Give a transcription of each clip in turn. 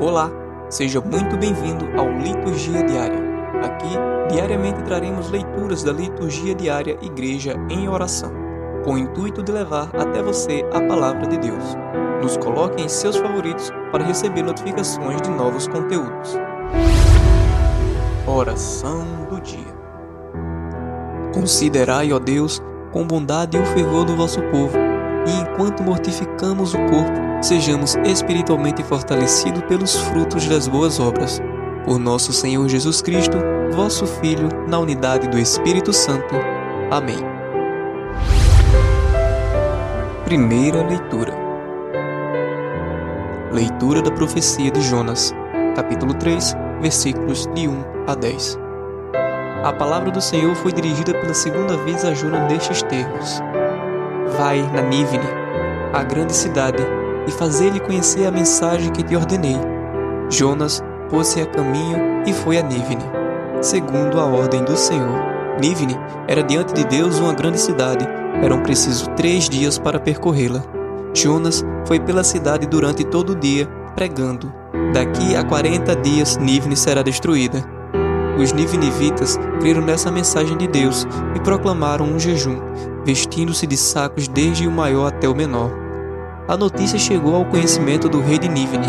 Olá, seja muito bem-vindo ao Liturgia Diária. Aqui, diariamente traremos leituras da Liturgia Diária Igreja em Oração, com o intuito de levar até você a palavra de Deus. Nos coloque em seus favoritos para receber notificações de novos conteúdos. Oração do Dia Considerai, ó Deus, com bondade o fervor do vosso povo, e enquanto mortificamos o corpo, sejamos espiritualmente fortalecidos pelos frutos das boas obras. Por nosso Senhor Jesus Cristo, vosso Filho, na unidade do Espírito Santo. Amém. Primeira leitura. Leitura da profecia de Jonas, capítulo 3, versículos de 1 a 10. A palavra do Senhor foi dirigida pela segunda vez a Jonas nestes termos: Vai na Nívine, a grande cidade, e fazer-lhe conhecer a mensagem que te ordenei. Jonas pôs-se a caminho e foi a Nívine, segundo a ordem do Senhor. Nívine era diante de Deus uma grande cidade, eram precisos três dias para percorrê-la. Jonas foi pela cidade durante todo o dia, pregando: Daqui a quarenta dias Nívine será destruída. Os nivinivitas creram nessa mensagem de Deus e proclamaram um jejum, vestindo-se de sacos desde o maior até o menor. A notícia chegou ao conhecimento do rei de Nívine.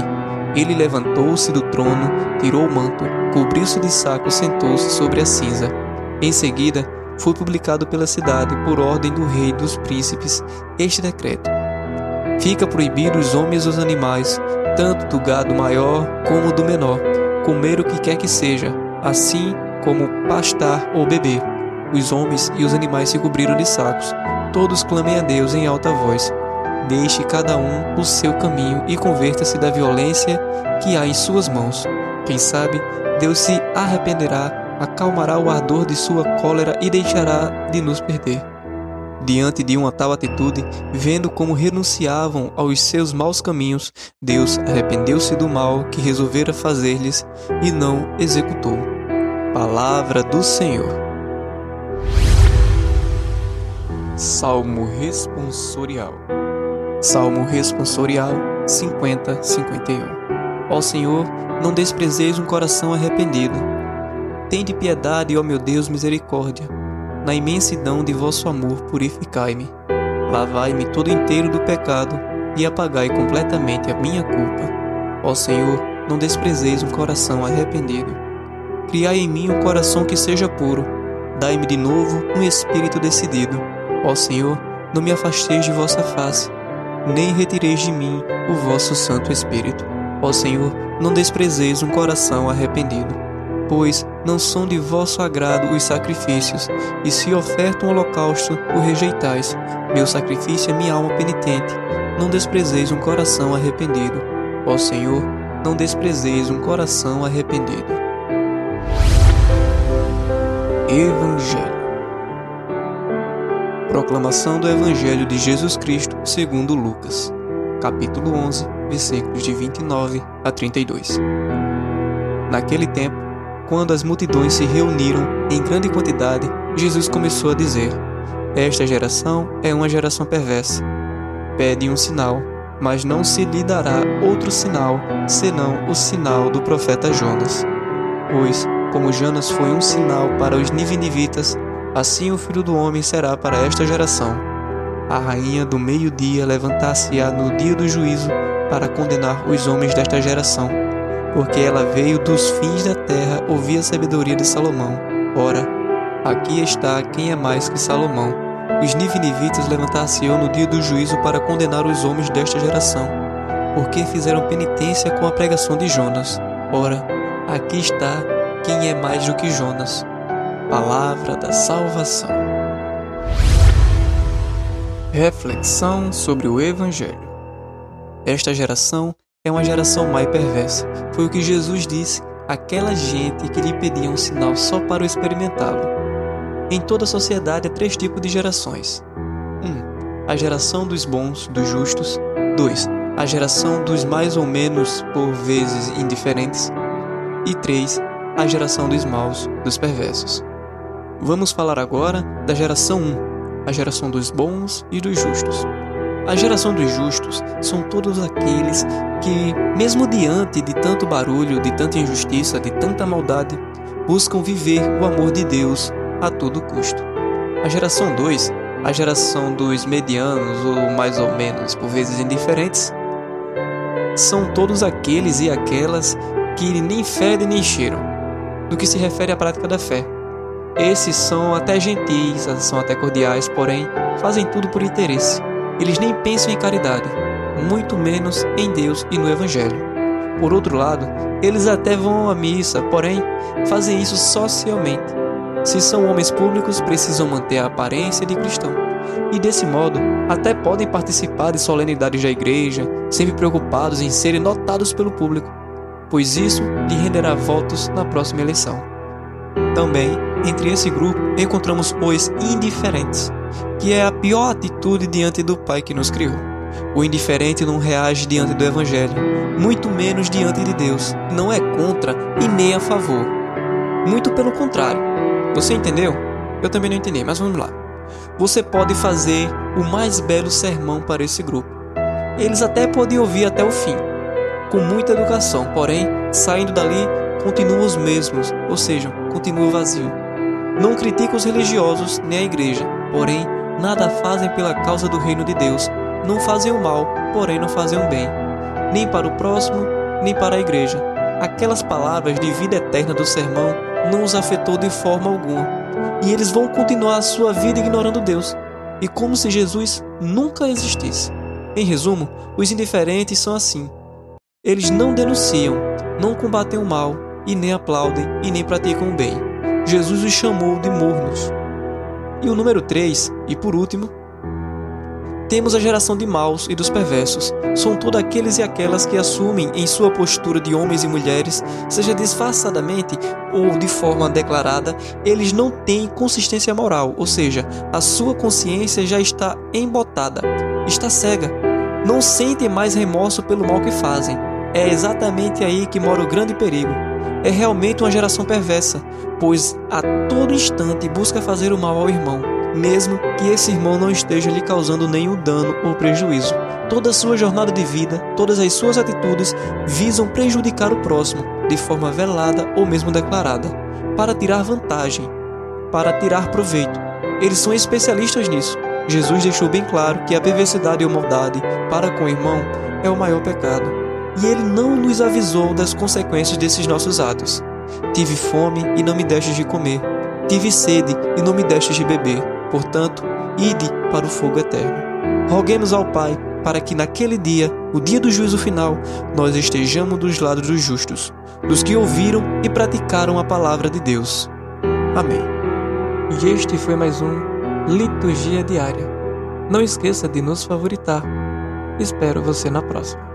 Ele levantou-se do trono, tirou o manto, cobriu-se de saco e sentou-se sobre a cinza. Em seguida, foi publicado pela cidade, por ordem do rei dos príncipes, este decreto. Fica proibido os homens e os animais, tanto do gado maior como do menor, comer o que quer que seja, assim como pastar ou beber. Os homens e os animais se cobriram de sacos. Todos clamem a Deus em alta voz. Deixe cada um o seu caminho e converta-se da violência que há em suas mãos. Quem sabe, Deus se arrependerá, acalmará o ardor de sua cólera e deixará de nos perder. Diante de uma tal atitude, vendo como renunciavam aos seus maus caminhos, Deus arrependeu-se do mal que resolvera fazer-lhes e não executou. Palavra do Senhor. Salmo responsorial. Salmo responsorial 50, 51. Ó Senhor, não desprezeis um coração arrependido. Tende piedade, ó meu Deus, misericórdia. Na imensidão de vosso amor, purificai-me. Lavai-me todo inteiro do pecado e apagai completamente a minha culpa. Ó Senhor, não desprezeis um coração arrependido. Criai em mim um coração que seja puro. Dai-me de novo um espírito decidido. Ó Senhor, não me afasteis de vossa face nem retireis de mim o vosso Santo Espírito. Ó Senhor, não desprezeis um coração arrependido, pois não são de vosso agrado os sacrifícios, e se oferta um holocausto, o rejeitais. Meu sacrifício é minha alma penitente. Não desprezeis um coração arrependido. Ó Senhor, não desprezeis um coração arrependido. Evangelho Proclamação do Evangelho de Jesus Cristo segundo Lucas, capítulo 11, versículos de 29 a 32. Naquele tempo, quando as multidões se reuniram em grande quantidade, Jesus começou a dizer: Esta geração é uma geração perversa. Pede um sinal, mas não se lhe dará outro sinal senão o sinal do profeta Jonas. Pois, como Jonas foi um sinal para os nivinivitas, Assim o filho do homem será para esta geração. A rainha do meio-dia levantar-se-á no dia do juízo para condenar os homens desta geração, porque ela veio dos fins da terra ouvir a sabedoria de Salomão. Ora, aqui está quem é mais que Salomão. Os nivinivitas levantar-se-ão no dia do juízo para condenar os homens desta geração, porque fizeram penitência com a pregação de Jonas. Ora, aqui está quem é mais do que Jonas. Palavra da Salvação. Reflexão sobre o Evangelho. Esta geração é uma geração má e perversa. Foi o que Jesus disse àquela gente que lhe pedia um sinal só para o experimentá-lo. Em toda a sociedade há três tipos de gerações. 1. Um, a geração dos bons, dos justos. 2. A geração dos mais ou menos, por vezes, indiferentes. E 3. A geração dos maus, dos perversos. Vamos falar agora da geração 1, a geração dos bons e dos justos. A geração dos justos são todos aqueles que, mesmo diante de tanto barulho, de tanta injustiça, de tanta maldade, buscam viver o amor de Deus a todo custo. A geração 2, a geração dos medianos ou mais ou menos por vezes indiferentes, são todos aqueles e aquelas que nem fedem nem cheiram, no que se refere à prática da fé. Esses são até gentis, são até cordiais, porém fazem tudo por interesse. Eles nem pensam em caridade, muito menos em Deus e no Evangelho. Por outro lado, eles até vão à missa, porém fazem isso socialmente. Se são homens públicos, precisam manter a aparência de cristão. E desse modo, até podem participar de solenidades da igreja, sempre preocupados em serem notados pelo público, pois isso lhe renderá votos na próxima eleição. Também, entre esse grupo, encontramos os indiferentes, que é a pior atitude diante do Pai que nos criou. O indiferente não reage diante do Evangelho, muito menos diante de Deus, não é contra e nem a favor. Muito pelo contrário. Você entendeu? Eu também não entendi, mas vamos lá. Você pode fazer o mais belo sermão para esse grupo. Eles até podem ouvir até o fim, com muita educação, porém, saindo dali, continuam os mesmos, ou seja, continua vazio. Não criticam os religiosos nem a igreja, porém, nada fazem pela causa do reino de Deus. Não fazem o mal, porém não fazem o bem, nem para o próximo, nem para a igreja. Aquelas palavras de vida eterna do sermão não os afetou de forma alguma, e eles vão continuar a sua vida ignorando Deus, e como se Jesus nunca existisse. Em resumo, os indiferentes são assim. Eles não denunciam, não combatem o mal, e nem aplaudem e nem praticam o bem. Jesus os chamou de mornos. E o número 3, e por último, temos a geração de maus e dos perversos. São todos aqueles e aquelas que assumem em sua postura de homens e mulheres, seja disfarçadamente ou de forma declarada, eles não têm consistência moral, ou seja, a sua consciência já está embotada, está cega. Não sentem mais remorso pelo mal que fazem. É exatamente aí que mora o grande perigo. É realmente uma geração perversa, pois a todo instante busca fazer o mal ao irmão mesmo que esse irmão não esteja lhe causando nenhum dano ou prejuízo. Toda a sua jornada de vida, todas as suas atitudes visam prejudicar o próximo, de forma velada ou mesmo declarada, para tirar vantagem, para tirar proveito. Eles são especialistas nisso. Jesus deixou bem claro que a perversidade ou maldade para com o irmão é o maior pecado, e ele não nos avisou das consequências desses nossos atos. Tive fome e não me destes de comer. Tive sede e não me destes de beber. Portanto, ide para o fogo eterno. Roguemos ao Pai para que naquele dia, o dia do juízo final, nós estejamos dos lados dos justos, dos que ouviram e praticaram a palavra de Deus. Amém. E este foi mais um Liturgia Diária. Não esqueça de nos favoritar. Espero você na próxima.